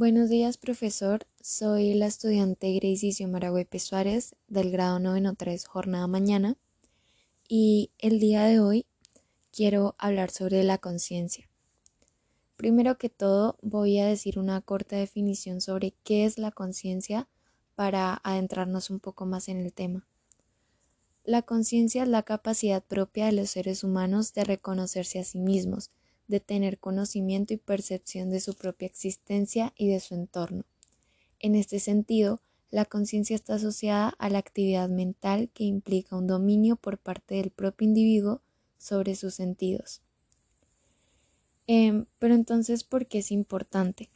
Buenos días, profesor. Soy la estudiante Gracie Xiomara Suárez del grado 93, jornada mañana. Y el día de hoy quiero hablar sobre la conciencia. Primero que todo, voy a decir una corta definición sobre qué es la conciencia para adentrarnos un poco más en el tema. La conciencia es la capacidad propia de los seres humanos de reconocerse a sí mismos, de tener conocimiento y percepción de su propia existencia y de su entorno. En este sentido, la conciencia está asociada a la actividad mental que implica un dominio por parte del propio individuo sobre sus sentidos. Em, pero entonces, ¿por qué es importante?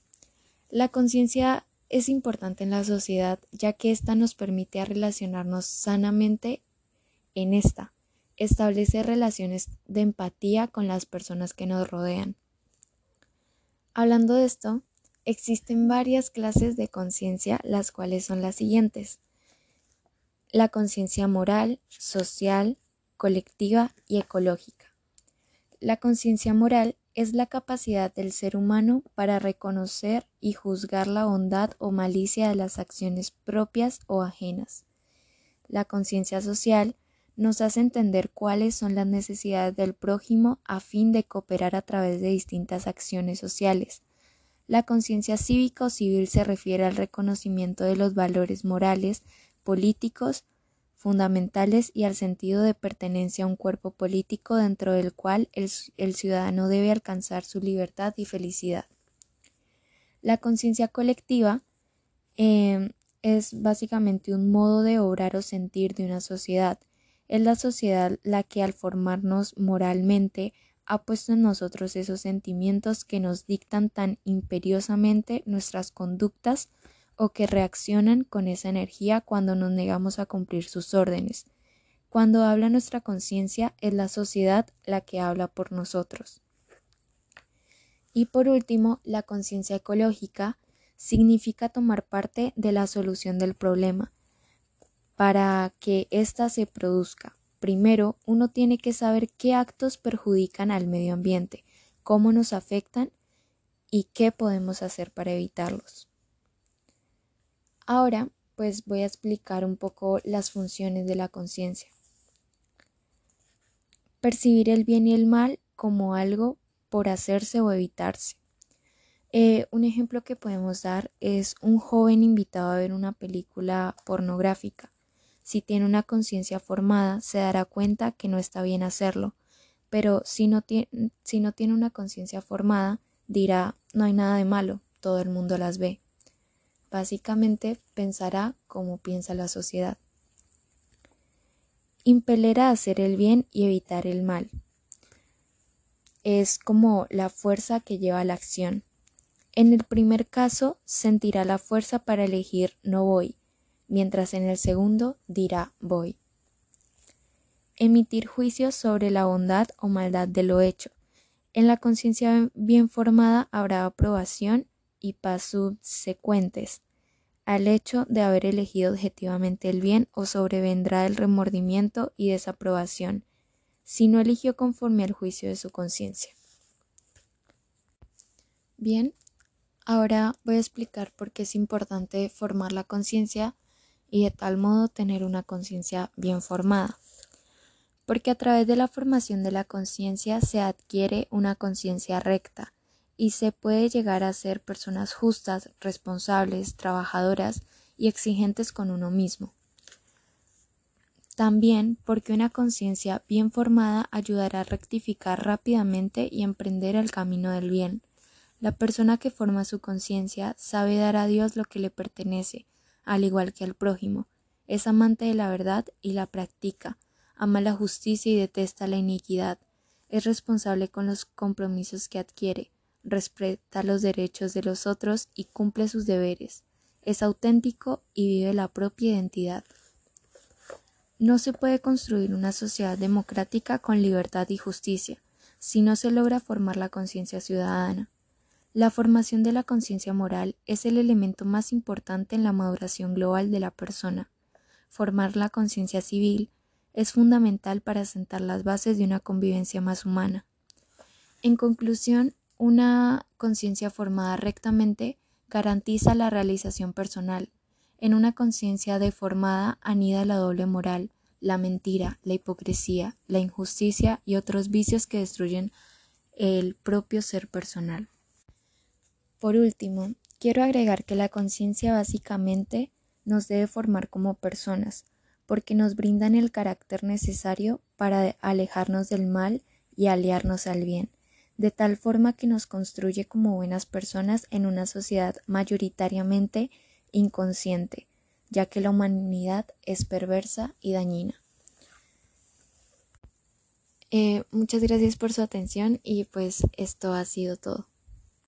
La conciencia es importante en la sociedad ya que ésta nos permite relacionarnos sanamente en esta, establece relaciones de empatía con las personas que nos rodean. Hablando de esto, existen varias clases de conciencia, las cuales son las siguientes. La conciencia moral, social, colectiva y ecológica. La conciencia moral es la capacidad del ser humano para reconocer y juzgar la bondad o malicia de las acciones propias o ajenas. La conciencia social nos hace entender cuáles son las necesidades del prójimo a fin de cooperar a través de distintas acciones sociales. La conciencia cívica o civil se refiere al reconocimiento de los valores morales, políticos, fundamentales y al sentido de pertenencia a un cuerpo político dentro del cual el, ciudadano debe alcanzar su libertad y felicidad. La conciencia colectiva eh, es básicamente un modo de obrar o sentir de una sociedad, es la sociedad la que al formarnos moralmente ha puesto en nosotros esos sentimientos que nos dictan tan imperiosamente nuestras conductas o que reaccionan con esa energía cuando nos negamos a cumplir sus órdenes. Cuando habla nuestra conciencia es la sociedad la que habla por nosotros. Y por último, la conciencia ecológica significa tomar parte de la solución del problema, para que ésta se produzca. Primero, uno tiene que saber qué actos perjudican al medio ambiente, cómo nos afectan y qué podemos hacer para evitarlos. Ahora, pues voy a explicar un poco las funciones de la conciencia. Percibir el bien y el mal como algo por hacerse o evitarse. Eh, un ejemplo que podemos dar es un joven invitado a ver una película pornográfica. Si tiene una conciencia formada, se dará cuenta que no está bien hacerlo, pero si no, si no tiene una conciencia formada, dirá no hay nada de malo, todo el mundo las ve. Básicamente pensará como piensa la sociedad. Impeler a hacer el bien y evitar el mal. Es como la fuerza que lleva a la acción. En el primer caso, sentirá la fuerza para elegir no voy, mientras en el segundo dirá voy. Emitir juicios sobre la bondad o maldad de lo hecho. En la conciencia bien formada habrá aprobación y paz subsecuentes al hecho de haber elegido objetivamente el bien o sobrevendrá el remordimiento y desaprobación si no eligió conforme al juicio de su conciencia. Bien, ahora voy a explicar por qué es importante formar la conciencia y de tal modo tener una conciencia bien formada. Porque a través de la formación de la conciencia se adquiere una conciencia recta y se puede llegar a ser personas justas, responsables, trabajadoras y exigentes con uno mismo. También porque una conciencia bien formada ayudará a rectificar rápidamente y emprender el camino del bien. La persona que forma su conciencia sabe dar a Dios lo que le pertenece, al igual que al prójimo. Es amante de la verdad y la practica, ama la justicia y detesta la iniquidad. Es responsable con los compromisos que adquiere, respeta los derechos de los otros y cumple sus deberes. Es auténtico y vive la propia identidad. No se puede construir una sociedad democrática con libertad y justicia si no se logra formar la conciencia ciudadana. La formación de la conciencia moral es el elemento más importante en la maduración global de la persona. Formar la conciencia civil es fundamental para sentar las bases de una convivencia más humana. En conclusión, una conciencia formada rectamente garantiza la realización personal. En una conciencia deformada anida la doble moral, la mentira, la hipocresía, la injusticia y otros vicios que destruyen el propio ser personal. Por último, quiero agregar que la conciencia básicamente nos debe formar como personas, porque nos brindan el carácter necesario para alejarnos del mal y aliarnos al bien, de tal forma que nos construye como buenas personas en una sociedad mayoritariamente inconsciente, ya que la humanidad es perversa y dañina. Eh, muchas gracias por su atención y pues esto ha sido todo.